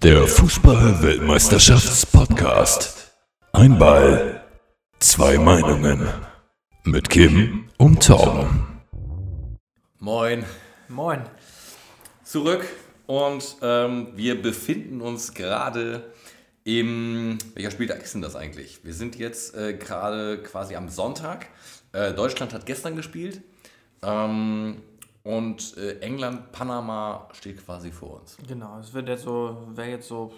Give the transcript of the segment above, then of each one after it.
Der Fußball-Weltmeisterschafts-Podcast. Ein Ball, zwei Meinungen. Mit Kim und Tom. Moin, Moin. zurück und ähm, wir befinden uns gerade im. Welcher Spieltag ist denn das eigentlich? Wir sind jetzt äh, gerade quasi am Sonntag. Äh, Deutschland hat gestern gespielt ähm, und äh, England, Panama steht quasi vor uns. Genau, es wird jetzt so, wäre jetzt so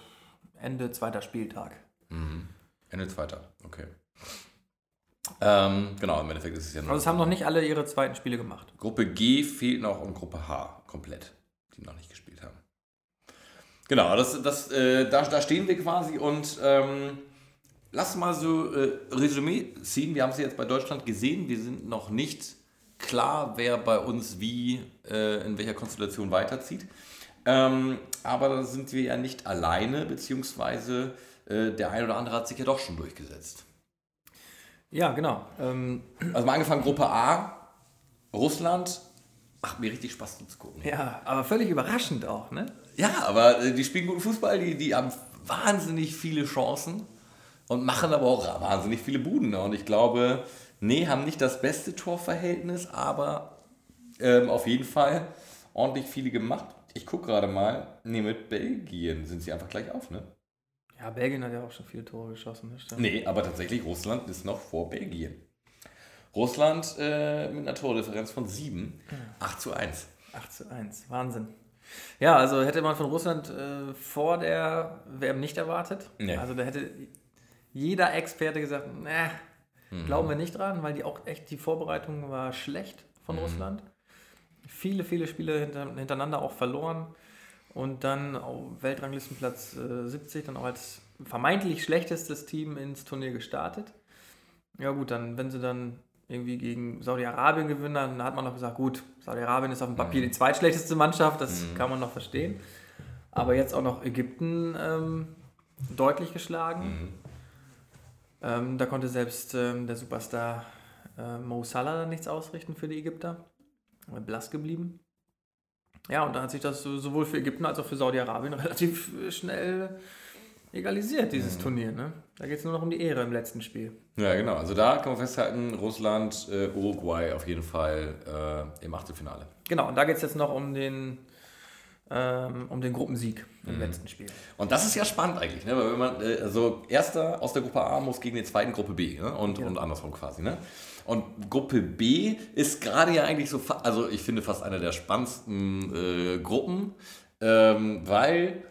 Ende zweiter Spieltag. Ende zweiter, okay. Ähm, genau, im Endeffekt ist es ja nur. Also es haben noch nicht alle ihre zweiten Spiele gemacht. Gruppe G fehlt noch und Gruppe H komplett, die noch nicht gespielt haben. Genau, das, das, äh, da, da stehen wir quasi und ähm, lass mal so äh, Resümee ziehen. Wir haben es jetzt bei Deutschland gesehen. Wir sind noch nicht klar, wer bei uns wie äh, in welcher Konstellation weiterzieht. Ähm, aber da sind wir ja nicht alleine, beziehungsweise äh, der ein oder andere hat sich ja doch schon durchgesetzt. Ja, genau. Ähm, Also mal angefangen Gruppe A, Russland. Macht mir richtig Spaß zuzugucken. ja, aber völlig überraschend auch, ne? Ja, aber äh, die spielen guten Fußball, die, die haben wahnsinnig viele Chancen und machen aber auch wahnsinnig viele Buden. Und ich glaube, nee, haben nicht das beste Torverhältnis, aber ähm, auf jeden Fall ordentlich viele gemacht. Ich gucke gerade mal, nee, mit Belgien sind sie einfach gleich auf, ne? Ja, Belgien hat ja auch schon viele Tore geschossen, ne? Stimmt. Nee, aber tatsächlich, Russland ist noch vor Belgien. Russland äh, mit einer Tordifferenz von 7, 8 zu 1. 8 zu 1, Wahnsinn. Ja, also hätte man von Russland äh, vor der WM nicht erwartet. Nee. Also da hätte jeder Experte gesagt, ne, glauben wir nicht dran, weil die auch echt, die Vorbereitung war schlecht von Russland. Viele, viele Spiele hinter, hintereinander auch verloren. Und dann auf Weltranglistenplatz äh, 70, dann auch als vermeintlich schlechtestes Team ins Turnier gestartet. Ja gut, dann, wenn sie dann irgendwie gegen Saudi-Arabien gewinnen, dann hat man noch gesagt, gut, Saudi-Arabien ist auf dem Papier die zweitschlechteste Mannschaft, das kann man noch verstehen. Aber jetzt auch noch Ägypten ähm, deutlich geschlagen. Ähm, da konnte selbst ähm, der Superstar äh, Mo Salah nichts ausrichten für die Ägypter. Blass geblieben. Ja, und da hat sich das so- sowohl für Ägypten als auch für Saudi-Arabien relativ äh, schnell egalisiert, dieses Turnier. Ne? Da geht es nur noch um die Ehre im letzten Spiel. Ja, genau. Also da kann man festhalten, Russland, äh, Uruguay auf jeden Fall äh, im Achtelfinale. Genau, und da geht es jetzt noch um den, ähm, um den Gruppensieg im Mhm. letzten Spiel. Und das ist ja spannend eigentlich, ne? weil wenn man, äh, also erster aus der Gruppe A muss gegen den zweiten Gruppe B ne? und, und andersrum quasi. Ne? Und Gruppe B ist gerade ja eigentlich so, also ich finde fast eine der spannendsten äh, Gruppen, ähm, weil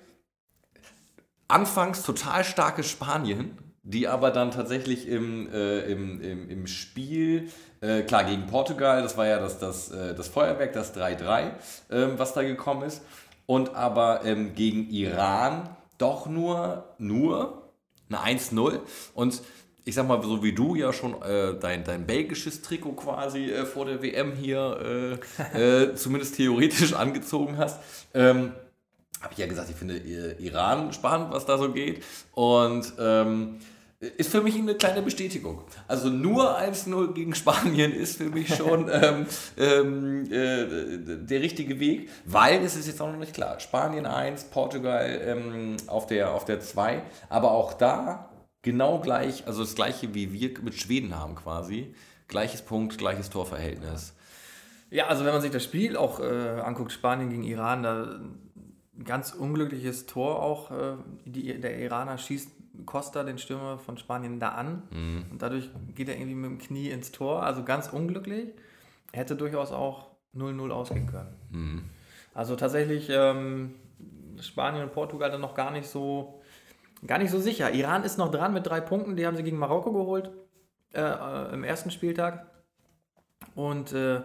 anfangs total starke Spanien, die aber dann tatsächlich im, äh, im, im, im Spiel, äh, klar gegen Portugal, das war ja das, das, äh, das Feuerwerk, das 3-3, ähm, was da gekommen ist, und aber ähm, gegen Iran doch nur, nur eine 1-0 und ich sag mal, so wie du ja schon äh, dein, dein belgisches Trikot quasi äh, vor der WM hier äh, äh, zumindest theoretisch angezogen hast, ähm, habe ich ja gesagt, ich finde äh, Iran spannend, was da so geht. Und ähm, ist für mich eine kleine Bestätigung. Also nur 1-0 gegen Spanien ist für mich schon ähm, ähm, äh, der richtige Weg, weil es ist jetzt auch noch nicht klar. Spanien 1, Portugal ähm, auf der auf der 2, aber auch da genau gleich, also das gleiche wie wir mit Schweden haben quasi. Gleiches Punkt, gleiches Torverhältnis. Ja, also wenn man sich das Spiel auch äh, anguckt, Spanien gegen Iran, da ein ganz unglückliches Tor auch. Äh, die, der Iraner schießt Costa, den Stürmer von Spanien, da an. Und dadurch geht er irgendwie mit dem Knie ins Tor. Also ganz unglücklich. Hätte durchaus auch 0-0 ausgehen können. Also tatsächlich ähm, Spanien und Portugal dann noch gar nicht so gar nicht so sicher. Iran ist noch dran mit drei Punkten. Die haben sie gegen Marokko geholt äh, äh, im ersten Spieltag. Und äh,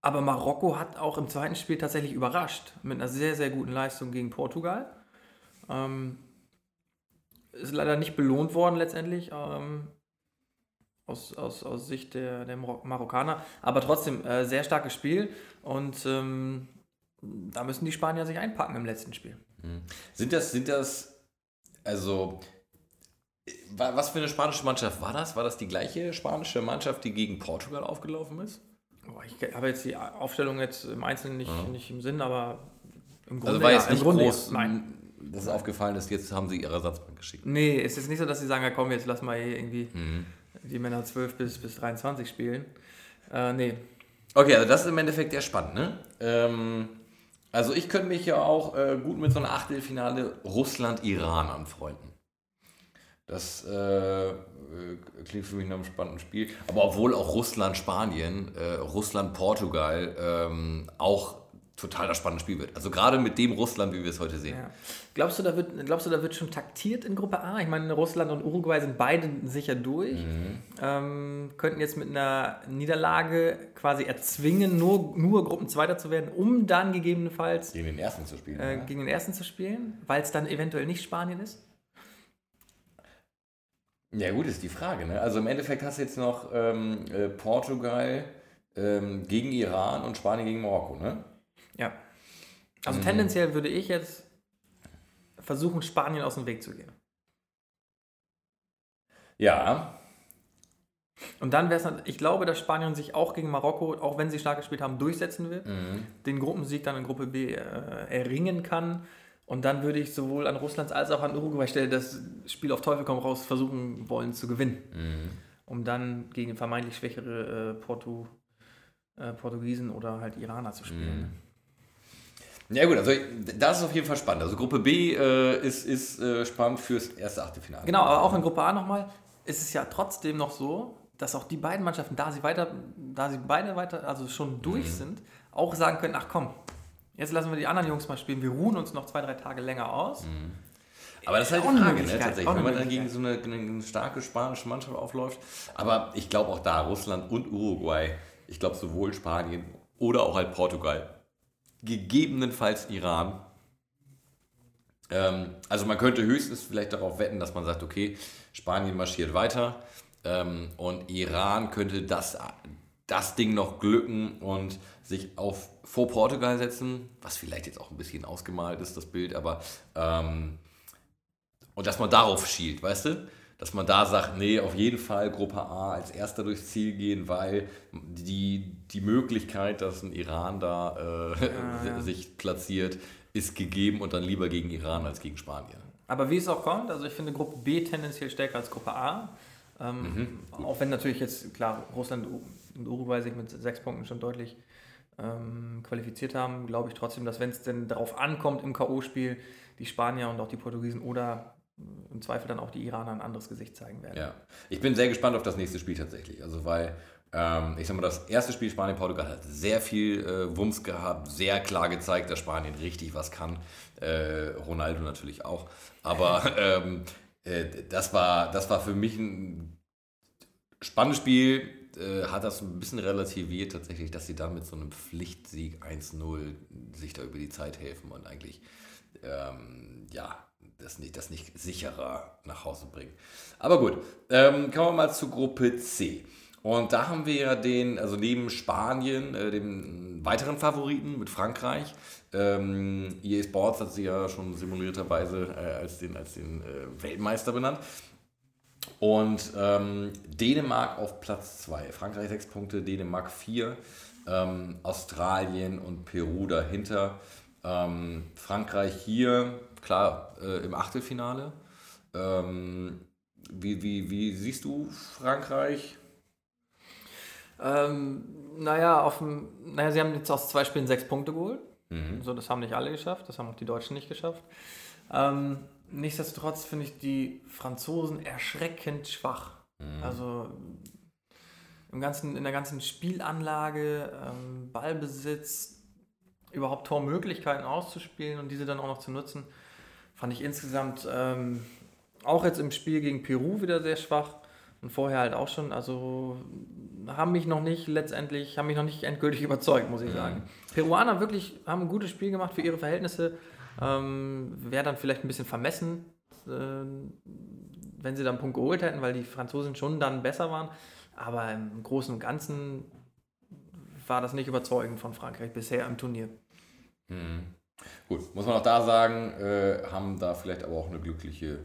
aber Marokko hat auch im zweiten Spiel tatsächlich überrascht mit einer sehr, sehr guten Leistung gegen Portugal. Ähm, ist leider nicht belohnt worden letztendlich ähm, aus, aus, aus Sicht der, der Marok Marokkaner. Aber trotzdem äh, sehr starkes Spiel und ähm, da müssen die Spanier sich einpacken im letzten Spiel. Sind das, sind das, also, wa- was für eine spanische Mannschaft war das? War das die gleiche spanische Mannschaft, die gegen Portugal aufgelaufen ist? Ich habe jetzt die Aufstellung jetzt im Einzelnen nicht, nicht im Sinn, aber im Grunde, Also war ja, jetzt im nicht groß, ja. Nein. Das ist aufgefallen ist, jetzt haben sie ihre Ersatzbank geschickt. Nee, es ist nicht so, dass sie sagen, ja komm, jetzt lass mal hier irgendwie die Männer 12 bis, bis 23 spielen. Äh, nee. Okay, also das ist im Endeffekt der spannend, ne? Ähm, also ich könnte mich ja auch äh, gut mit so einem Achtelfinale Russland-Iran anfreunden. Das äh, äh, klingt für mich nach einem spannenden Spiel. Aber obwohl auch Russland-Spanien, äh, Russland-Portugal ähm, auch total das spannende Spiel wird. Also gerade mit dem Russland, wie wir es heute sehen. Ja. Glaubst, du, da wird, glaubst du, da wird schon taktiert in Gruppe A? Ich meine, Russland und Uruguay sind beide sicher durch. Ähm, könnten jetzt mit einer Niederlage quasi erzwingen, nur, nur Gruppenzweiter zu werden, um dann gegebenenfalls Gegen den ersten zu spielen. äh, ja. gegen den ersten zu spielen, weil es dann eventuell nicht Spanien ist? Ja, gut, ist die Frage. Ne? Also im Endeffekt hast du jetzt noch ähm, äh, Portugal ähm, gegen Iran und Spanien gegen Marokko. Ne? Ja. Also Mhm. tendenziell würde ich jetzt versuchen, Spanien aus dem Weg zu gehen. Ja, Und dann wäre es, ich glaube, dass Spanien sich auch gegen Marokko, auch wenn sie stark gespielt haben, durchsetzen wird, Mhm. den Gruppensieg dann in Gruppe B äh, erringen kann. Und dann würde ich sowohl an Russlands als auch an Uruguay stellen, das Spiel auf Teufel komm raus versuchen wollen zu gewinnen. Mhm. Um dann gegen vermeintlich schwächere äh, Portu, äh, Portugiesen oder halt Iraner zu spielen. Ja gut, also das ist auf jeden Fall spannend. Also Gruppe B äh, ist, ist äh, spannend fürs erste Achtelfinale. Genau, aber auch in Gruppe A nochmal ist es ja trotzdem noch so, dass auch die beiden Mannschaften, da sie weiter, da sie beide weiter, also schon durch sind, auch sagen können, ach komm, jetzt lassen wir die anderen Jungs mal spielen, wir ruhen uns noch zwei, drei Tage länger aus. Aber das ist halt die Frage, ne, tatsächlich, wenn man dann gegen so eine, eine starke spanische Mannschaft aufläuft. Aber ich glaube auch da, Russland und Uruguay, ich glaube sowohl Spanien oder auch halt Portugal, gegebenenfalls Iran. Ähm, also man könnte höchstens vielleicht darauf wetten, dass man sagt, okay, Spanien marschiert weiter ähm, und Iran könnte das, das Ding noch glücken und sich auf vor Portugal setzen, was vielleicht jetzt auch ein bisschen ausgemalt ist, das Bild, aber ähm, und dass man darauf schielt, weißt du? Dass man da sagt, nee, auf jeden Fall Gruppe A als erster durchs Ziel gehen, weil die, die Möglichkeit, dass ein Iran da äh, ja. sich platziert, ist gegeben und dann lieber gegen Iran als gegen Spanien. Aber wie es auch kommt, also ich finde Gruppe B tendenziell stärker als Gruppe A. Ähm, Auch wenn natürlich jetzt, klar, Russland und Uruguay sich mit sechs Punkten schon deutlich ähm, qualifiziert haben, glaube ich trotzdem, dass wenn es denn darauf ankommt im K.O.-Spiel, die Spanier und auch die Portugiesen oder im Zweifel dann auch die Iraner ein anderes Gesicht zeigen werden. Ja, ich bin sehr gespannt auf das nächste Spiel tatsächlich. Also, weil, ähm, ich sag mal, das erste Spiel Spanien-Portugal hat sehr viel äh, Wumms gehabt, sehr klar gezeigt, dass Spanien richtig was kann. Äh, Ronaldo natürlich auch. Aber ähm, äh, das, war, das war für mich ein spannendes Spiel. Äh, hat das ein bisschen relativiert tatsächlich, dass sie dann mit so einem Pflichtsieg 1-0 sich da über die Zeit helfen und eigentlich ähm, ja, das nicht, das nicht sicherer nach Hause bringen. Aber gut, ähm, kommen wir mal zu Gruppe C. Und da haben wir ja den, also neben Spanien, äh, dem weiteren Favoriten mit Frankreich. Ähm, EA Sports hat sie ja schon simulierterweise äh, als den, als den äh, Weltmeister benannt. Und ähm, Dänemark auf Platz 2. Frankreich 6 Punkte, Dänemark 4. Ähm, Australien und Peru dahinter. Ähm, Frankreich hier, klar, äh, im Achtelfinale. Ähm, wie, wie, wie siehst du Frankreich? Ähm, naja, auf dem, naja, sie haben jetzt aus zwei Spielen sechs Punkte geholt. So, das haben nicht alle geschafft, das haben auch die Deutschen nicht geschafft. Ähm, nichtsdestotrotz finde ich die Franzosen erschreckend schwach. Also im ganzen, in der ganzen Spielanlage, ähm, Ballbesitz, überhaupt Tormöglichkeiten auszuspielen und diese dann auch noch zu nutzen, fand ich insgesamt ähm, auch jetzt im Spiel gegen Peru wieder sehr schwach und vorher halt auch schon. Also haben mich noch nicht letztendlich, haben mich noch nicht endgültig überzeugt, muss ich sagen. Peruaner wirklich haben ein gutes Spiel gemacht für ihre Verhältnisse. Ähm, Wäre dann vielleicht ein bisschen vermessen, äh, wenn sie dann einen Punkt geholt hätten, weil die Franzosen schon dann besser waren. Aber im Großen und Ganzen war das nicht überzeugend von Frankreich bisher im Turnier. Gut, muss man auch da sagen, äh, haben da vielleicht aber auch eine glückliche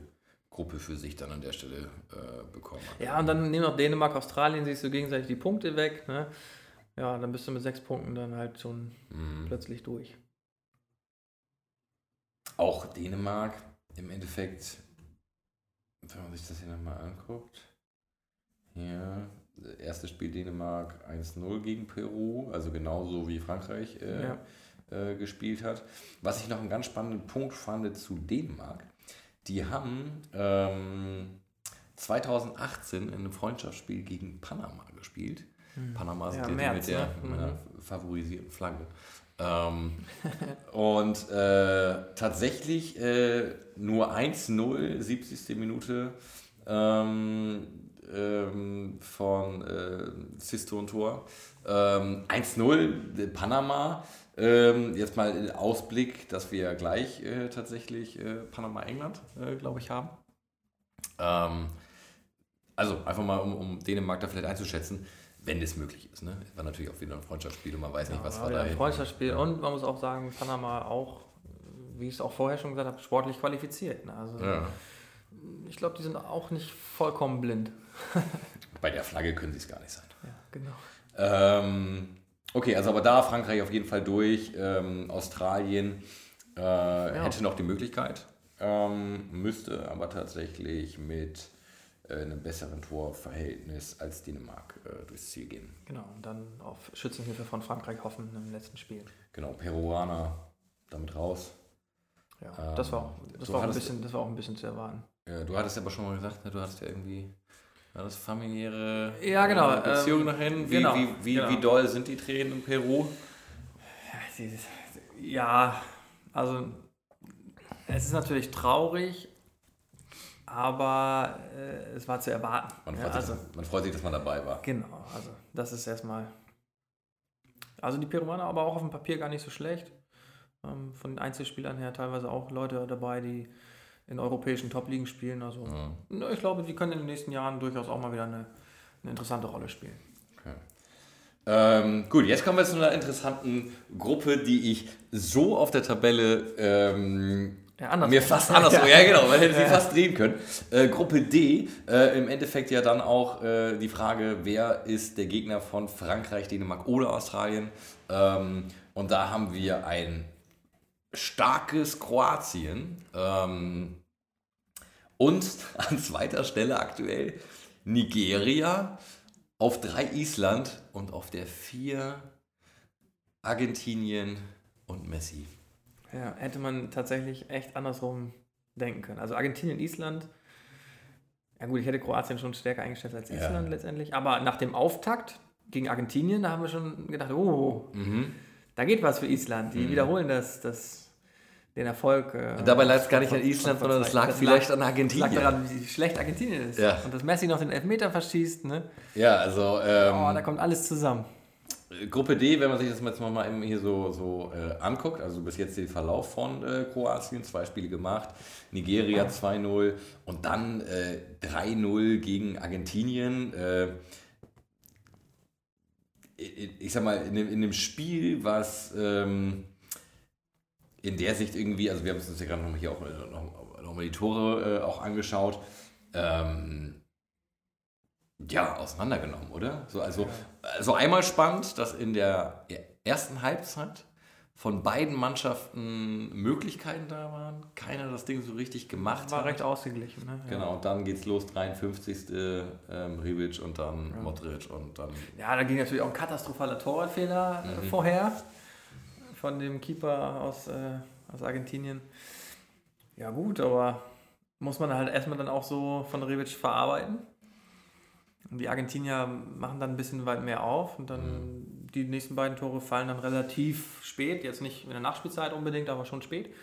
Gruppe für sich dann an der Stelle äh, bekommen. Ja, und dann nehmen noch Dänemark, Australien, siehst du gegenseitig die Punkte weg. Ne? Ja, dann bist du mit sechs Punkten dann halt schon plötzlich durch. auch Dänemark im Endeffekt, wenn man sich das hier nochmal anguckt. Hier, erstes Spiel Dänemark 1-0 gegen Peru, also genauso wie Frankreich äh, Ja. Äh, gespielt hat. Was ich noch einen ganz spannenden Punkt fand zu Dänemark, die haben ähm, 2018 in einem Freundschaftsspiel gegen Panama gespielt. Panama sind Ja, März, mit der ne? meiner Mhm. favorisierten Flagge. Ähm, und äh, tatsächlich äh, nur 1-0, 70. Minute ähm, ähm, von äh, Sisto und Tor. Ähm, 1-0 äh, Panama. Ähm, jetzt mal in Ausblick, dass wir gleich äh, tatsächlich äh, Panama-England, äh, glaube ich, haben. Ähm, also einfach mal, um, um Dänemark da vielleicht einzuschätzen, wenn das möglich ist. Ne? War natürlich auch wieder ein Freundschaftsspiel und man weiß nicht, was Ja, war da ein. Freundschaftsspiel. Und man muss auch sagen, Panama auch, wie ich es auch vorher schon gesagt habe, sportlich qualifiziert. Ne? Also Ja. ich glaube, die sind auch nicht vollkommen blind. Bei der Flagge können sie es gar nicht sein. Ja, genau. Ähm, okay, also aber da Frankreich auf jeden Fall durch. Ähm, Australien äh, hätte noch die Möglichkeit, ähm, müsste aber tatsächlich mit äh, einem besseren Torverhältnis als Dänemark äh, durchs Ziel gehen. Genau. Und dann auf Schützenhilfe von Frankreich hoffen im letzten Spiel. Genau, Peruaner damit raus. Ja, das war, auch, das, du war ein bisschen, das war auch ein bisschen zu erwarten. Ja, du hattest ja aber schon mal gesagt, ne, du hattest ja irgendwie war das familiäre Ja, genau, äh, Beziehung ähm, dahin. Wie, genau, wie, wie, genau. wie doll sind die Tränen in Peru? Ja, also es ist natürlich traurig, aber äh, es war zu erwarten. Man ja, freut, also, sich, man freut sich, dass man dabei war. genau, also das ist erstmal. Also die Peruaner aber auch auf dem Papier gar nicht so schlecht. Ähm, von den Einzelspielern her teilweise auch Leute dabei, die in europäischen Top-Ligen spielen. Also na, ich glaube, die können in den nächsten Jahren durchaus auch mal wieder eine, eine interessante Rolle spielen. Ähm, gut, jetzt kommen wir zu einer interessanten Gruppe, die ich so auf der Tabelle ähm, Ja, mir fast andersrum, ja genau, man hätte sie fast drehen können. Äh, Gruppe D, äh, im Endeffekt ja dann auch äh, die Frage, wer ist der Gegner von Frankreich, Dänemark oder Australien? Ähm, und da haben wir ein starkes Kroatien ähm, und an zweiter Stelle aktuell Nigeria, auf drei Island und auf der vier Argentinien und Messi. Ja, hätte man tatsächlich echt andersrum denken können. Also Argentinien, Island. Ja gut, ich hätte Kroatien schon stärker eingeschätzt als Ja. Island letztendlich. Aber nach dem Auftakt gegen Argentinien, da haben wir schon gedacht, oh, Mhm. Da geht was für Island. Die wiederholen das, das, den Erfolg. Äh, Dabei lag es gar nicht an Island, sondern es lag das vielleicht an lag Argentinien. daran, wie schlecht Argentinien ist. Ja. Und dass Messi noch den Elfmeter verschießt. Ne? Ja, also ähm, Oh, da kommt alles zusammen. Gruppe D, wenn man sich das jetzt mal hier so, so äh, anguckt, also bis jetzt den Verlauf von äh, Kroatien, zwei Spiele gemacht, Nigeria 2-0 und dann äh, 3-0 gegen Argentinien. Äh, ich, sag mal, in dem, in dem Spiel, was ähm, in der Sicht irgendwie, also wir haben uns ja gerade noch hier auch äh, noch, die Tore äh, auch angeschaut, ähm, ja, auseinandergenommen, oder? So, also, also einmal spannend, dass in der ersten Halbzeit von beiden Mannschaften Möglichkeiten da waren. Keiner das Ding so richtig gemacht War hat. recht ausgeglichen. Ne? Ja. Genau, und dann geht's los, 53. Ähm, Ribic und dann Modric und dann. Ja, da ging natürlich auch ein katastrophaler Torwartfehler äh, vorher von dem Keeper aus, äh, aus Argentinien. Ja gut, aber muss man halt erstmal dann auch so von Rebic verarbeiten. Und die Argentinier machen dann ein bisschen weit mehr auf und dann die nächsten beiden Tore fallen dann relativ spät, jetzt nicht in der Nachspielzeit unbedingt, aber schon spät.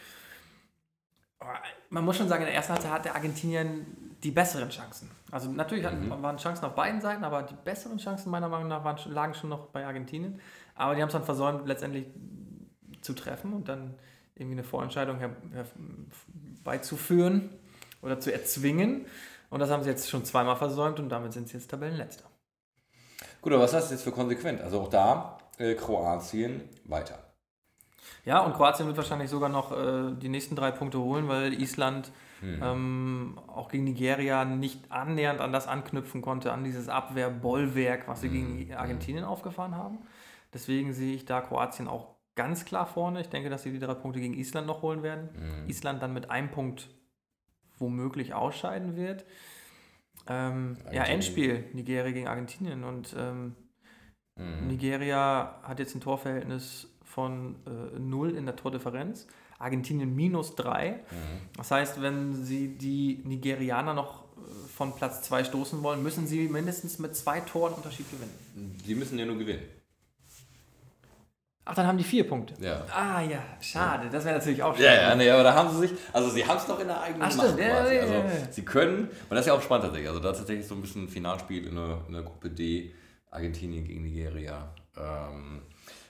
Aber man muss schon sagen, in der ersten Halbzeit hat der Argentinien die besseren Chancen. Also natürlich hatten, waren Chancen auf beiden Seiten, aber die besseren Chancen meiner Meinung nach waren, lagen schon noch bei Argentinien. Aber die haben es dann versäumt, letztendlich zu treffen und dann irgendwie eine Vorentscheidung her, herbeizuführen oder zu erzwingen. Und das haben sie jetzt schon zweimal versäumt und damit sind sie jetzt Tabellenletzter. Gut, aber was heißt das jetzt für konsequent? Also auch da äh, Kroatien weiter. Ja, und Kroatien wird wahrscheinlich sogar noch äh, die nächsten drei Punkte holen, weil Island ähm, auch gegen Nigeria nicht annähernd an das anknüpfen konnte, an dieses Abwehrbollwerk, was sie gegen Argentinien aufgefahren haben. Deswegen sehe ich da Kroatien auch ganz klar vorne. Ich denke, dass sie die drei Punkte gegen Island noch holen werden. Mhm. Island dann mit einem Punkt womöglich ausscheiden wird. Ähm, ja. Endspiel, Nigeria gegen Argentinien. Und ähm, Mhm. Nigeria hat jetzt ein Torverhältnis von äh, 0 in der Tordifferenz. Argentinien minus 3. Mhm. Das heißt, wenn sie die Nigerianer noch äh, von Platz 2 stoßen wollen, müssen sie mindestens mit zwei Toren Unterschied gewinnen. Die müssen ja nur gewinnen. Ach, dann haben die vier Punkte. Ja. Ah ja, schade. Das wäre natürlich auch Ja, schade. ja, nee, aber da haben sie sich, also sie haben es doch in der eigenen Ach, stimmt, Macht ja, quasi. ja, Also ja, ja. sie können, und das ist ja auch spannend tatsächlich, also da ist tatsächlich so ein bisschen ein Finalspiel in der, in der Gruppe D, Argentinien gegen Nigeria. Ähm,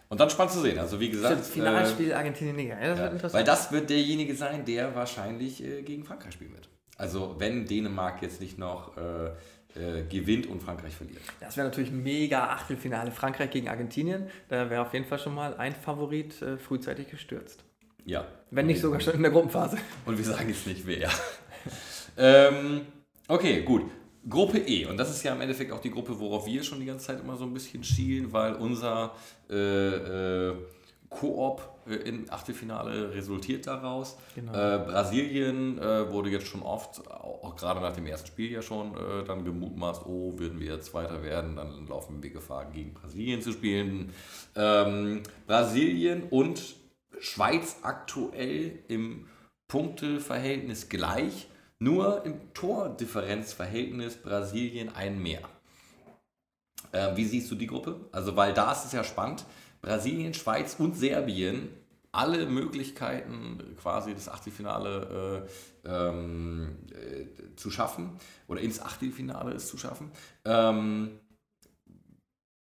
und dann spannend zu sehen, also wie gesagt, Stimmt, Finalspiel Argentinien-Nigeria. Ja, das äh, wird ja, interessant. weil das wird derjenige sein, der wahrscheinlich äh, gegen Frankreich spielen wird. Also wenn Dänemark jetzt nicht noch äh, äh, gewinnt und Frankreich verliert. Das wäre natürlich mega Achtelfinale Frankreich gegen Argentinien. Da wäre auf jeden Fall schon mal ein Favorit äh, frühzeitig gestürzt. Ja. Wenn nicht sogar schon in der Gruppenphase. Und wir sagen jetzt nicht wer. ähm, okay, gut. Gruppe E. Und das ist ja im Endeffekt auch die Gruppe, worauf wir schon die ganze Zeit immer so ein bisschen schielen, weil unser äh, äh, Koop äh, im Achtelfinale resultiert daraus. Genau. Äh, Brasilien äh, wurde jetzt schon oft, auch, gerade nach dem ersten Spiel ja schon, äh, dann gemutmaßt, oh, würden wir jetzt Zweiter werden, dann laufen wir Gefahr, gegen Brasilien zu spielen. Ähm, Brasilien und Schweiz aktuell im Punkteverhältnis gleich, nur im Tordifferenzverhältnis Brasilien ein mehr. Äh, wie siehst du die Gruppe? Also, weil da ist es ja spannend. Brasilien, Schweiz und Serbien alle Möglichkeiten quasi das Achtelfinale äh, ähm, äh, zu schaffen oder ins Achtelfinale es zu schaffen. Ähm,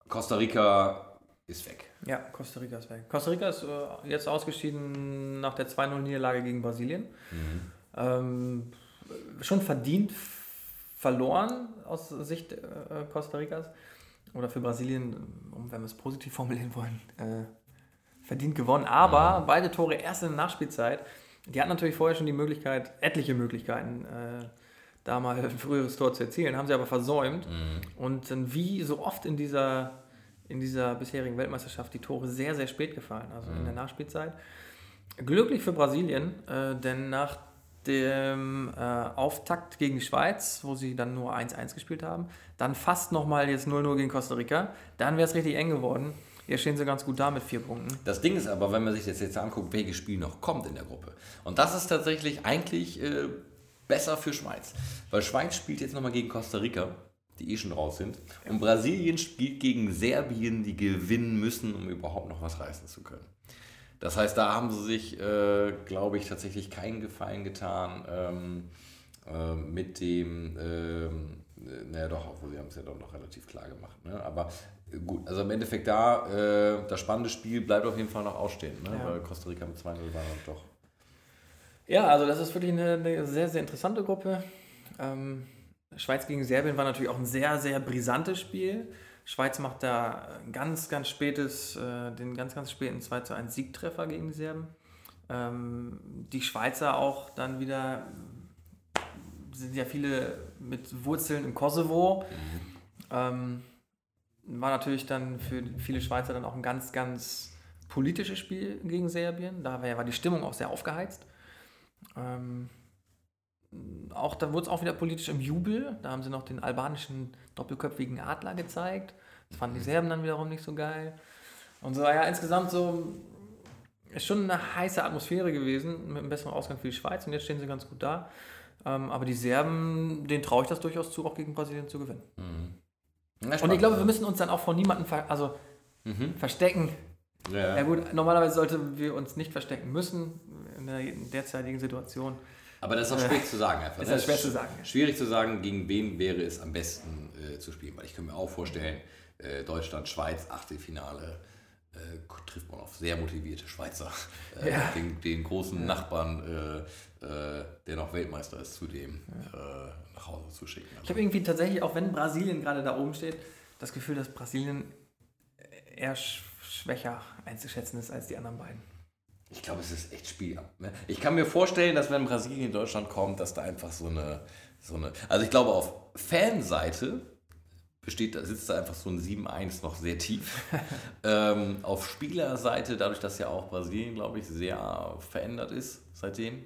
Costa Rica ist weg. Ja, Costa Rica ist weg. Costa Rica ist äh, jetzt ausgeschieden nach der 2-0-Niederlage gegen Brasilien. Ähm, schon verdient verloren aus Sicht äh, Costa Ricas. Oder für Brasilien, um, wenn wir es positiv formulieren wollen, äh, verdient gewonnen. Aber beide Tore erst in der Nachspielzeit. Die hatten natürlich vorher schon die Möglichkeit, etliche Möglichkeiten, äh, da mal ein früheres Tor zu erzielen, haben sie aber versäumt. Und dann wie so oft in dieser, in dieser bisherigen Weltmeisterschaft die Tore sehr, sehr spät gefallen, also in der Nachspielzeit. Glücklich für Brasilien, äh, denn nach dem äh, Auftakt gegen die Schweiz, wo sie dann nur 1-1 gespielt haben, dann fast nochmal jetzt 0-0 gegen Costa Rica, dann wäre es richtig eng geworden. Jetzt stehen sie ganz gut da mit vier Punkten. Das Ding ist aber, wenn man sich das jetzt anguckt, welches Spiel noch kommt in der Gruppe. Und das ist tatsächlich eigentlich äh, besser für Schweiz. Weil Schweiz spielt jetzt nochmal gegen Costa Rica, die eh schon raus sind. Und Brasilien spielt gegen Serbien, die gewinnen müssen, um überhaupt noch was reißen zu können. Das heißt, da haben sie sich, äh, glaube ich, tatsächlich keinen Gefallen getan ähm, äh, mit dem, ähm, äh, naja doch, obwohl sie haben es ja doch noch relativ klar gemacht. Ne? Aber äh, gut, also im Endeffekt da, äh, das spannende Spiel bleibt auf jeden Fall noch ausstehen, ne? Ja. weil Costa Rica mit 2-0 war dann doch. Ja, also das ist wirklich eine, eine sehr, sehr interessante Gruppe. Ähm, Schweiz gegen Serbien war natürlich auch ein sehr, sehr brisantes Spiel. Schweiz macht da ganz, ganz spätes, äh, den ganz, ganz späten 2 zu 1 Siegtreffer gegen die Serben. Ähm, die Schweizer auch dann wieder, sind ja viele mit Wurzeln im Kosovo. Ähm, war natürlich dann für viele Schweizer dann auch ein ganz, ganz politisches Spiel gegen Serbien. Da war die Stimmung auch sehr aufgeheizt. Ähm, auch da wurde es auch wieder politisch im Jubel. Da haben sie noch den albanischen doppelköpfigen Adler gezeigt. Das fanden die Serben dann wiederum nicht so geil. Und so, ja, insgesamt so ist schon eine heiße Atmosphäre gewesen, mit einem besseren Ausgang für die Schweiz und jetzt stehen sie ganz gut da. Ähm, aber die Serben, denen traue ich das durchaus zu, auch gegen Brasilien zu gewinnen. Und ich glaube, wir müssen uns dann auch vor niemandem ver also, verstecken. Ja. Ja gut, normalerweise sollten wir uns nicht verstecken müssen in der derzeitigen Situation. Aber das ist auch schwierig zu sagen einfach. Ist ne? das schwer Es zu sagen, ja. Schwierig zu sagen, gegen wen wäre es am besten äh, zu spielen. Weil ich kann mir auch vorstellen, äh, Deutschland, Schweiz, Achtelfinale, äh, trifft man auf sehr motivierte Schweizer. Äh, Ja. den, den großen Nachbarn, äh, äh, der noch Weltmeister ist, zudem äh, nach Hause zu schicken. Ich habe irgendwie tatsächlich, auch wenn Brasilien gerade da oben steht, das Gefühl, dass Brasilien eher sch schwächer einzuschätzen ist als die anderen beiden. Ich glaube, es ist echt Spiel. Ne? Ich kann mir vorstellen, dass wenn Brasilien in Deutschland kommt, dass da einfach so eine, so eine. Also ich glaube, auf Fanseite besteht, da sitzt da einfach so ein 7-1 noch sehr tief. ähm, auf Spielerseite, dadurch, dass ja auch Brasilien, glaube ich, sehr verändert ist seitdem,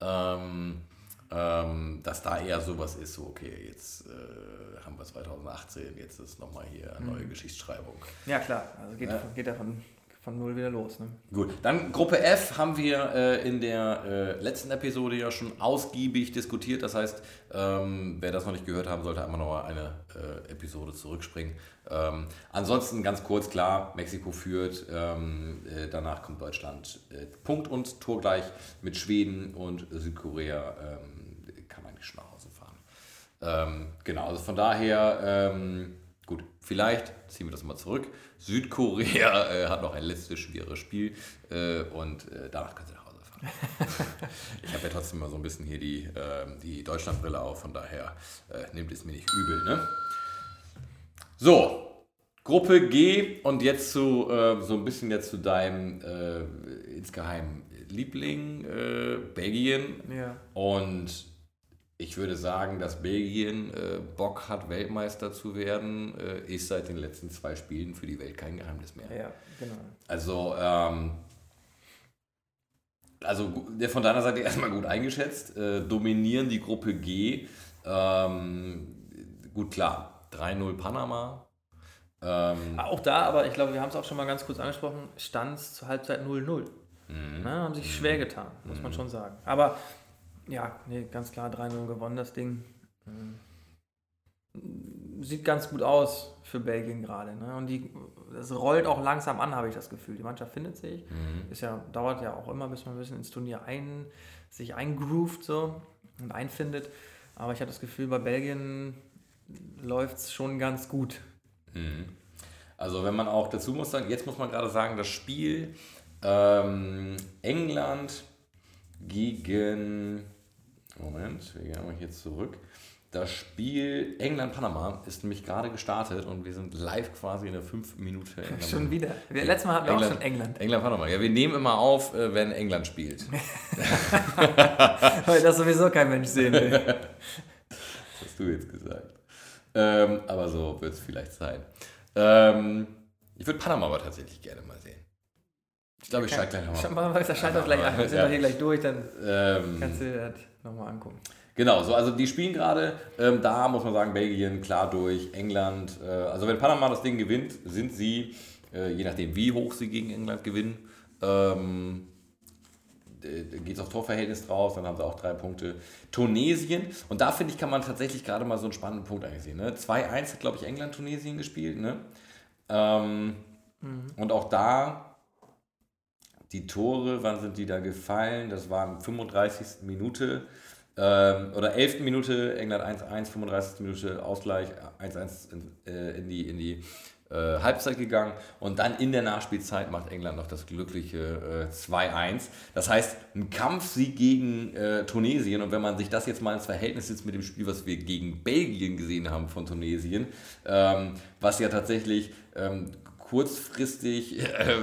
ähm, ähm, dass da eher sowas ist, so okay, jetzt äh, haben wir 2018, jetzt ist nochmal hier eine neue mhm. Geschichtsschreibung. Ja klar, also geht, ja. geht davon von null wieder los. Ne? Gut, dann Gruppe F haben wir äh, in der äh, letzten Episode ja schon ausgiebig diskutiert. Das heißt, ähm, wer das noch nicht gehört haben sollte, einmal noch eine äh, Episode zurückspringen. Ähm, ansonsten ganz kurz klar, Mexiko führt, ähm, äh, danach kommt Deutschland äh, Punkt und Tor gleich mit Schweden und Südkorea ähm, kann eigentlich schon nach Hause fahren. Ähm, genau, also von daher ähm, vielleicht ziehen wir das mal zurück. Südkorea äh, hat noch ein letztes schweres Spiel äh, und äh, danach können sie nach Hause fahren. ich habe ja trotzdem mal so ein bisschen hier die, ähm, die Deutschlandbrille auf, von daher äh, nimmt es mir nicht übel. Ne? So, Gruppe G und jetzt zu äh, so ein bisschen jetzt zu deinem äh, insgeheim Liebling Belgien ja. und ich würde sagen, dass Belgien äh, Bock hat, Weltmeister zu werden, äh, ist seit den letzten zwei Spielen für die Welt kein Geheimnis mehr. Ja, genau. Also, ähm, also von deiner Seite erstmal gut eingeschätzt. Äh, dominieren die Gruppe G. Ähm, gut, klar, 3-0 Panama. Ähm, auch da, aber ich glaube, wir haben es auch schon mal ganz kurz angesprochen, stand es zur Halbzeit 0-0. Mhm. haben sich schwer getan, muss mhm. man schon sagen. Aber ja, nee, ganz klar 3-0 gewonnen, das Ding. Ähm, sieht ganz gut aus für Belgien gerade. Ne? Und die, das rollt auch langsam an, habe ich das Gefühl. Die Mannschaft findet sich. Mhm. Ist ja, dauert ja auch immer, bis man ein bisschen ins Turnier ein, sich eingroovt so und einfindet. Aber ich habe das Gefühl, bei Belgien läuft es schon ganz gut. Mhm. Also wenn man auch dazu muss sagen, jetzt muss man gerade sagen, das Spiel ähm, England gegen Moment, wir gehen mal hier zurück. Das Spiel England-Panama ist nämlich gerade gestartet und wir sind live quasi in der 5 Minute. England schon wieder. Wir, letztes Mal hatten wir England, auch schon England. England-Panama. Ja, wir nehmen immer auf, äh, wenn England spielt. Weil das sowieso kein Mensch sehen will. das hast du jetzt gesagt. Ähm, aber so wird es vielleicht sein. Ähm, ich würde Panama aber tatsächlich gerne mal sehen. Ich glaube, ich steige gleich nochmal. Das scheint doch gleich an. Wir sind ja. doch hier gleich durch, dann ähm, kannst du das nochmal angucken. Genau, so, also die spielen gerade, ähm, da muss man sagen, Belgien klar durch, England. Äh, also wenn Panama das Ding gewinnt, sind sie, äh, je nachdem wie hoch sie gegen England gewinnen, ähm, geht es auf Torverhältnis drauf, dann haben sie auch drei Punkte. Tunesien, und da finde ich, kann man tatsächlich gerade mal so einen spannenden Punkt eigentlich sehen. Ne? 2-1 hat, glaube ich, England-Tunesien gespielt. Ne? Ähm, mhm. Und auch da die Tore, wann sind die da gefallen? Das war in 35. Minute ähm, oder 11. Minute, England 1-1, 35. Minute Ausgleich, 1-1 in, äh, in die, in die äh, Halbzeit gegangen und dann in der Nachspielzeit macht England noch das glückliche äh, 2-1. Das heißt, ein Kampfsieg gegen äh, Tunesien und wenn man sich das jetzt mal ins Verhältnis setzt mit dem Spiel, was wir gegen Belgien gesehen haben von Tunesien, ähm, was ja tatsächlich ähm, kurzfristig äh,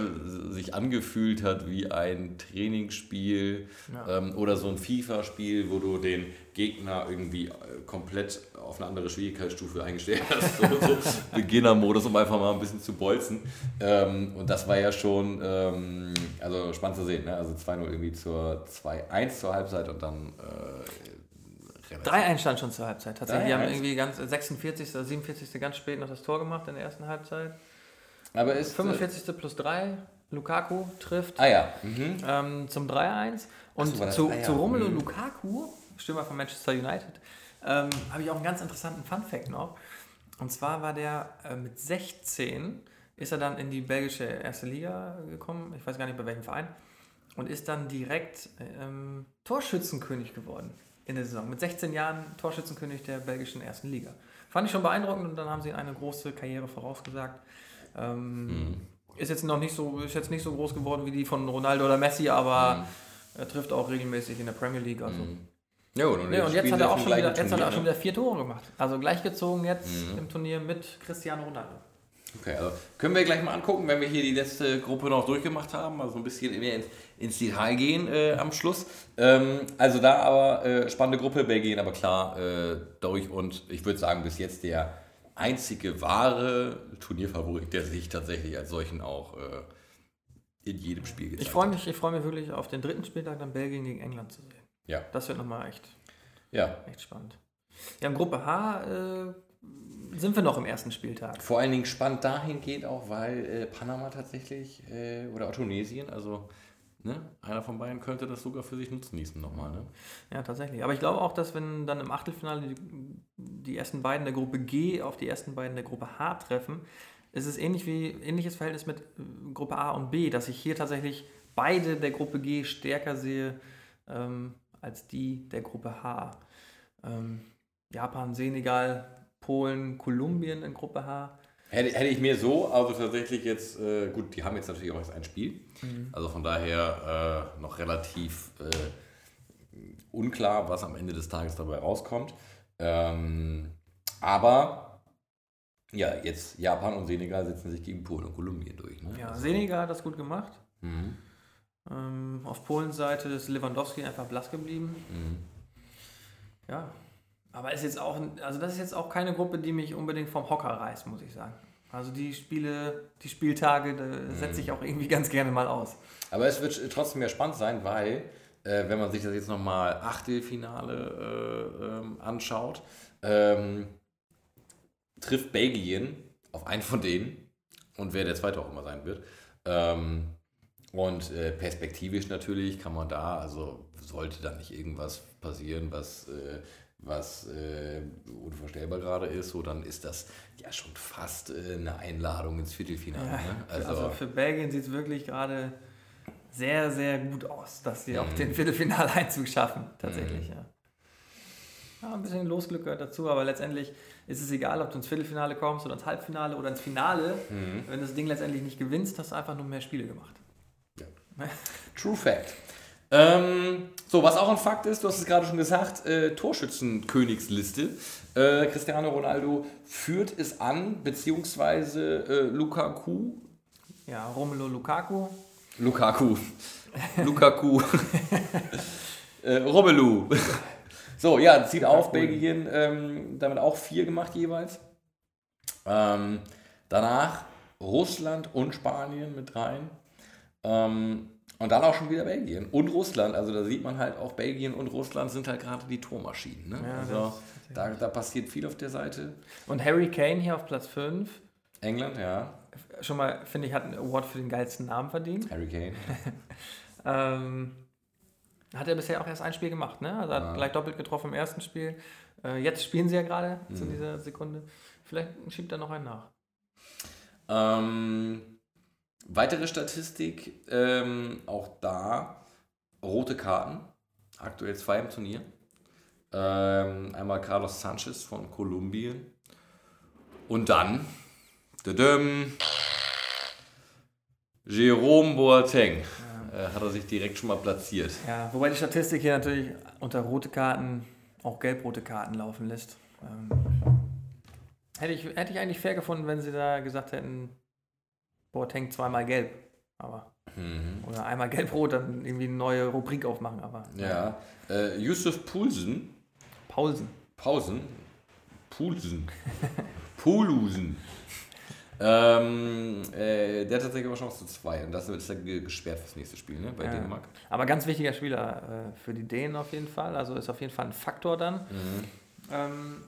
sich angefühlt hat wie ein Trainingsspiel ja. ähm, oder so ein FIFA-Spiel, wo du den Gegner irgendwie äh, komplett auf eine andere Schwierigkeitsstufe eingestellt hast, so, so Beginnermodus, um einfach mal ein bisschen zu bolzen. Ähm, und das war ja schon ähm, also spannend zu sehen. Ne? Also 2-0 irgendwie zur 2-1 zur Halbzeit und dann äh, 3-1 stand schon zur Halbzeit. Tatsächlich, die haben irgendwie ganz 46. oder 47. ganz spät noch das Tor gemacht in der ersten Halbzeit. Aber ist 45. Äh, plus 3, Lukaku trifft ah, ja. mhm. ähm, zum 3-1. Und so, zu, ah, ja. zu Romelu mhm. Lukaku, Stürmer von Manchester United, ähm, habe ich auch einen ganz interessanten Fun-Fact noch. Und zwar war der äh, mit 16, ist er dann in die belgische erste Liga gekommen, ich weiß gar nicht bei welchem Verein, und ist dann direkt ähm, Torschützenkönig geworden in der Saison. Mit 16 Jahren Torschützenkönig der belgischen ersten Liga. Fand ich schon beeindruckend und dann haben sie eine große Karriere vorausgesagt. Ähm, mhm. Ist jetzt noch nicht so, ist jetzt nicht so groß geworden wie die von Ronaldo oder Messi, aber mhm. er trifft auch regelmäßig in der Premier League. Also. Mhm. Ja, und, ja, und jetzt hat er auch schon wieder, jetzt hat er auch schon ne? wieder vier Tore gemacht. Also gleichgezogen jetzt mhm. im Turnier mit Cristiano Ronaldo. Okay, also können wir gleich mal angucken, wenn wir hier die letzte Gruppe noch durchgemacht haben, also ein bisschen mehr ins, ins Detail gehen äh, am Schluss. Ähm, also da aber äh, spannende Gruppe, Belgien aber klar äh, durch und ich würde sagen bis jetzt der einzige wahre Turnierfavorit, der sich tatsächlich als solchen auch äh, in jedem Spiel gezeigt Ich freue mich, ich freue mich wirklich auf den dritten Spieltag dann Belgien gegen England zu sehen. Ja. Das wird nochmal echt, Ja, echt spannend. Ja, in Gruppe H äh, sind wir noch im ersten Spieltag. vor allen Dingen spannend dahingehend auch, weil äh, Panama tatsächlich äh, oder auch Tunesien, also ne, einer von beiden könnte das sogar für sich nutzen ließen nochmal. Ne? Ja, tatsächlich. Aber ich glaube auch, dass wenn dann im Achtelfinale die, die ersten beiden der Gruppe G auf die ersten beiden der Gruppe H treffen, ist es ähnlich wie ähnliches Verhältnis mit äh, Gruppe A und B, dass ich hier tatsächlich beide der Gruppe G stärker sehe ähm, als die der Gruppe H. Ähm, Japan, Senegal, Polen, Kolumbien in Gruppe H. Hätte, hätte ich mir so, also tatsächlich jetzt, äh, gut, die haben jetzt natürlich auch erst ein Spiel, also von daher äh, noch relativ äh, unklar, was am Ende des Tages dabei rauskommt. Ähm, aber ja, jetzt Japan und Senegal setzen sich gegen Polen und Kolumbien durch. Ne? Ja, Also, Senegal hat das gut gemacht. Mhm. Ähm, auf Polens Seite ist Lewandowski einfach blass geblieben. Mhm. Ja, aber ist jetzt auch, also das ist jetzt auch keine Gruppe, die mich unbedingt vom Hocker reißt, muss ich sagen. Also die Spiele, die Spieltage, da setze ich auch irgendwie ganz gerne mal aus. Aber es wird trotzdem ja spannend sein, weil, äh, wenn man sich das jetzt nochmal Achtelfinale äh, ähm, anschaut, ähm, trifft Belgien auf einen von denen und wer der zweite auch immer sein wird. Ähm, und äh, perspektivisch natürlich kann man da, also sollte da nicht irgendwas passieren, was, äh, was äh, unvorstellbar gerade ist, so dann ist das ja schon fast äh, eine Einladung ins Viertelfinale. Ja, ne? also, für Belgien sieht es wirklich gerade sehr, sehr gut aus, dass sie auch Mhm. den Viertelfinaleinzug schaffen, tatsächlich, ja. Ja, ein bisschen Losglück gehört dazu, aber letztendlich ist es egal, ob du ins Viertelfinale kommst oder ins Halbfinale oder ins Finale. Mhm. Wenn du das Ding letztendlich nicht gewinnst, hast du einfach nur mehr Spiele gemacht. True Fact. Ähm, so, was auch ein Fakt ist, du hast es gerade schon gesagt, äh, Torschützenkönigsliste. Äh, Cristiano Ronaldo führt es an, beziehungsweise äh, Lukaku. Ja, Romelu Lukaku, Lukaku. Lukaku. äh, Romelu. so, ja, zieht auf, Belgien, ähm, damit auch vier gemacht jeweils. Ähm, danach Russland und Spanien mit rein. Ähm, und dann auch schon wieder Belgien und Russland. Also da sieht man halt auch, Belgien und Russland sind halt gerade die Tormaschinen. Ne? Ja, also da, da passiert viel auf der Seite. Und Harry Kane hier auf Platz 5. England, ja. Schon mal, finde ich, hat einen Award für den geilsten Namen verdient. Harry Kane. Ähm, hat er bisher auch erst ein Spiel gemacht, ne? Also hat Ja. gleich doppelt getroffen im ersten Spiel. Äh, jetzt spielen sie ja gerade zu Mhm. dieser Sekunde. Vielleicht schiebt er noch einen nach. Ähm, weitere Statistik, ähm, auch da rote Karten, aktuell zwei im Turnier. Ähm, einmal Carlos Sanchez von Kolumbien und dann dadam, Jerome Boateng äh, hat er sich direkt schon mal platziert. Ja, wobei die Statistik hier natürlich unter rote Karten auch gelb-rote Karten laufen lässt. Ähm, hätte, ich, hätte ich eigentlich fair gefunden, wenn sie da gesagt hätten, Boateng zweimal gelb. Aber, Mhm. oder einmal gelb-rot, dann irgendwie eine neue Rubrik aufmachen. Aber Ja, äh, Yusuf Poulsen, Paulsen. Pausen, Poulsen, Polusen. Ähm, äh, der hat tatsächlich aber Chance zu zwei und das ist ge- gesperrt fürs nächste Spiel, ne, bei Ja. Dänemark. Aber ganz wichtiger Spieler äh, für die Dänen auf jeden Fall. Also ist auf jeden Fall ein Faktor dann. Mhm. Ähm,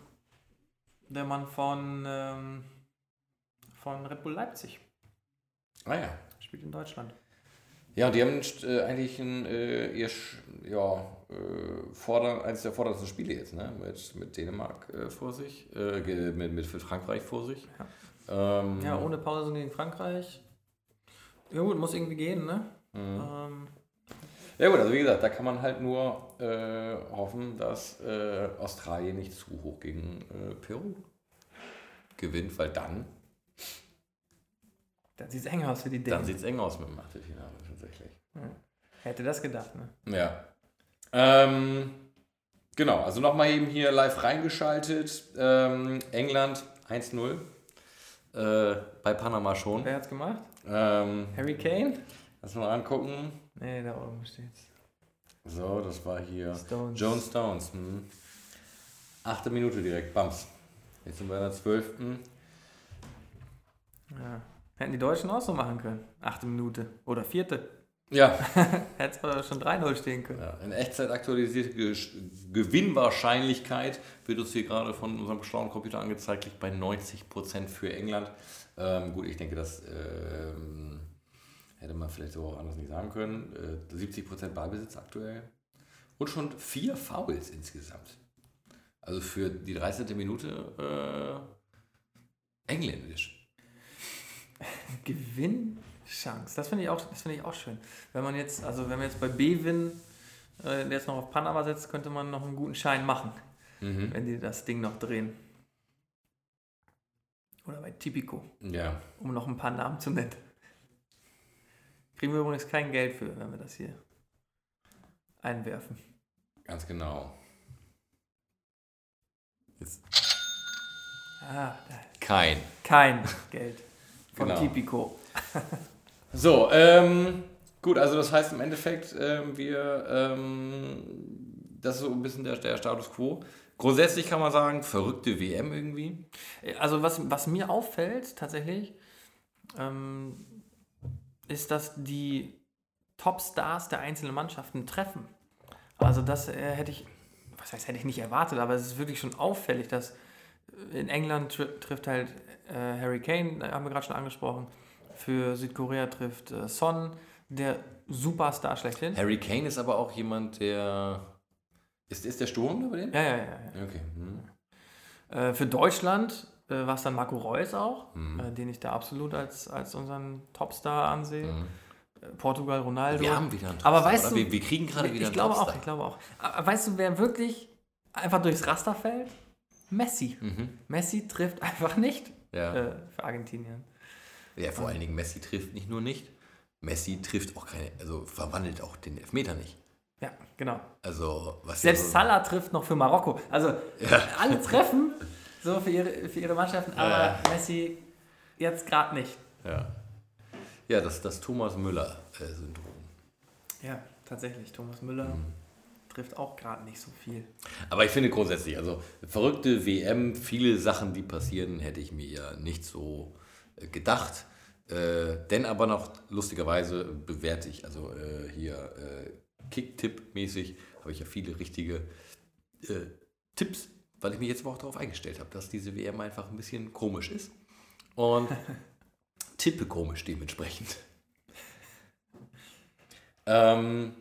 der Mann von, ähm, von Red Bull Leipzig Ah ja. spielt in Deutschland. Ja, und die haben äh, eigentlich ein, äh, ihr, ja, äh, vorder, eines der vordersten Spiele jetzt, ne? Mit, mit Dänemark äh, vor sich, äh, mit, mit Frankreich vor sich. Ähm, Ja, ohne Pause gegen Frankreich. Ja gut, muss irgendwie gehen, ne? Mhm. Ähm, Ja gut, also wie gesagt, da kann man halt nur äh, hoffen, dass Australien nicht zu hoch gegen Peru gewinnt, weil dann, dann sieht es eng aus für die dann Dänen. sieht es eng aus mit dem Achtelfinale tatsächlich. Hätte das gedacht, ne? Ja. Ähm, genau, also nochmal eben hier live reingeschaltet. Ähm, England 1-0. Äh, bei Panama schon. Wer hat's gemacht? Ähm, Harry Kane? lass mal angucken. Nee, da oben steht's. So, das war hier. Stones. Joan Stones. Hm. Achte Minute direkt, Bams. Jetzt sind wir in der 12. Ja. Hätten die Deutschen auch so machen können. Achte Minute. Oder vierte. Ja, Hätte es schon 3-0 stehen können. ja in Echtzeit aktualisierte Ge Gewinnwahrscheinlichkeit wird uns hier gerade von unserem schlauen Computer angezeigt, liegt bei 90% für England. Ähm, gut, ich denke, das ähm, hätte man vielleicht so auch anders nicht sagen können. Äh, 70% Ballbesitz aktuell. Und schon vier Fouls insgesamt. Also für die 13. Minute äh, engländisch. Gewinnchance. Das finde ich, auch- das finde ich auch schön. Wenn man jetzt, also wenn man jetzt bei B-Win äh, jetzt noch auf Panama setzt, könnte man noch einen guten Schein machen, Mhm. wenn die das Ding noch drehen. Oder bei Tipico, Ja, um noch ein paar Namen zu nennen. Kriegen wir übrigens kein Geld für, wenn wir das hier einwerfen. ganz genau. Jetzt Ah, kein. kein Geld von Genau. Tipico. So, ähm, gut, also das heißt im Endeffekt, ähm, wir, ähm, das ist so ein bisschen der, der Status quo. Grundsätzlich kann man sagen, verrückte WM irgendwie. Also was, was mir auffällt tatsächlich, ähm, ist, dass die Topstars der einzelnen Mannschaften treffen. Also das äh, hätte ich, was heißt, hätte ich nicht erwartet, aber es ist wirklich schon auffällig, dass in England tri trifft halt äh, Harry Kane, äh, haben wir gerade schon angesprochen, für Südkorea trifft äh, Son, der Superstar schlechthin. Harry Kane ist aber auch jemand, der. Ist, ist der Sturm über den? Ja, ja, ja. ja. Okay. Hm. Äh, für Deutschland äh, war es dann Marco Reus auch, äh, den ich da absolut als, als unseren Topstar ansehe. Äh, Portugal, Ronaldo. Wir haben wieder einen Aber Topstar, weißt oder? du, wir, wir kriegen gerade wieder ich einen glaube auch, Topstar. ich glaube auch. Aber weißt du, wer wirklich einfach durchs Raster fällt? Messi. Messi trifft einfach nicht Mhm. Ja. äh, für Argentinien. ja, vor allen Dingen Messi trifft nicht nur nicht. Messi trifft auch keine, also verwandelt auch den Elfmeter nicht. Ja, genau. Also, was Selbst also, Salah trifft noch für Marokko. Also alle treffen so für ihre, für ihre Mannschaften, aber Messi jetzt gerade nicht. Ja, ja das, das Thomas Müller-Syndrom. Ja, tatsächlich. Thomas Müller Mhm. Trifft auch gerade nicht so viel. Aber ich finde grundsätzlich, also verrückte WM, viele Sachen, die passieren, hätte ich mir ja nicht so äh, gedacht. Äh, denn aber noch lustigerweise bewerte ich, also äh, hier äh, Kick-Tipp-mäßig, habe ich ja viele richtige äh, Tipps, weil ich mich jetzt aber auch darauf eingestellt habe, dass diese WM einfach ein bisschen komisch ist. Und tippe komisch dementsprechend. Ähm,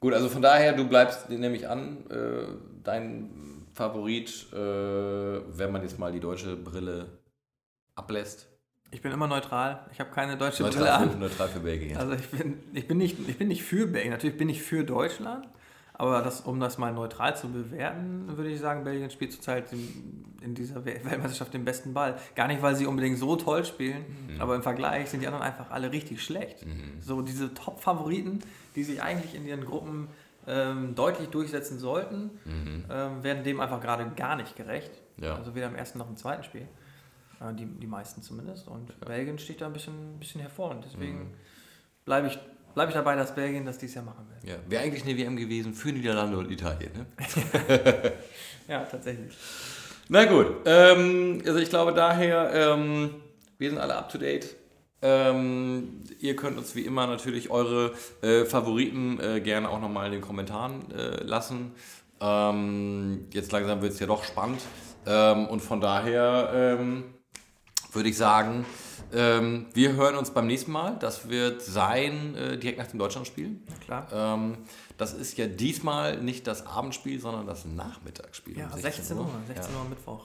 Gut, also von daher, du bleibst, nehme ich an, äh, dein Favorit, äh, wenn man jetzt mal die deutsche Brille ablässt. Ich bin immer neutral. Ich habe keine deutsche Brille Neutral für, an. neutral für Belgien. Also ich bin, ich, bin nicht, ich bin nicht für Belgien. Natürlich bin ich für Deutschland. Aber das, um das mal neutral zu bewerten, würde ich sagen, Belgien spielt zurzeit in, dieser We- Weltmeisterschaft den besten Ball. Gar nicht, weil sie unbedingt so toll spielen, aber im Vergleich sind die anderen einfach alle richtig schlecht. So diese Top-Favoriten, die sich eigentlich in ihren Gruppen ähm, deutlich durchsetzen sollten, ähm, werden dem einfach gerade gar nicht gerecht. Ja. Also weder im ersten noch im zweiten Spiel. Äh, die, die meisten zumindest. Und Belgien sticht da ein bisschen, ein bisschen hervor. Und deswegen bleibe ich, bleib ich dabei, dass Belgien das dieses Jahr machen wird. ja, Wäre eigentlich eine WM gewesen für Niederlande und Italien. Ne? Ja, tatsächlich. Na gut, ähm, also ich glaube daher, ähm, wir sind alle up to date. Ähm, ihr könnt uns wie immer natürlich eure äh, Favoriten äh, gerne auch nochmal in den Kommentaren äh, lassen. Ähm, jetzt langsam wird es ja doch spannend. Ähm, und von daher ähm, würde ich sagen, ähm, wir hören uns beim nächsten Mal. Das wird sein äh, direkt nach dem Deutschlandspiel. Klar. Ähm, das ist ja diesmal nicht das Abendspiel, sondern das Nachmittagsspiel. Ja, um 16 Uhr, 16 Uhr Mittwoch.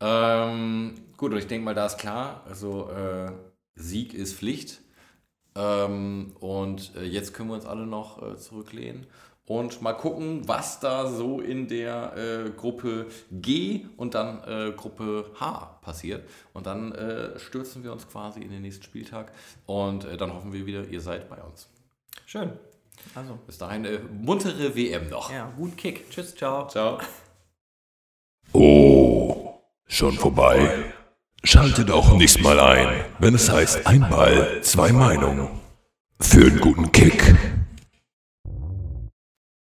ähm, gut, und ich denke mal, da ist klar, also äh, Sieg ist Pflicht. Ähm, und äh, jetzt können wir uns alle noch äh, zurücklehnen und mal gucken, was da so in der äh, Gruppe G und dann äh, Gruppe H passiert. Und dann äh, stürzen wir uns quasi in den nächsten Spieltag und äh, dann hoffen wir wieder, ihr seid bei uns. Schön. Also, Bis dahin, äh, muntere WM noch. ja, gut Kick. Tschüss, ciao. Ciao. Oh, schon vorbei. Schaltet auch nächstes Mal ein, wenn es heißt ein Ball, zwei Meinungen. Für einen guten Kick.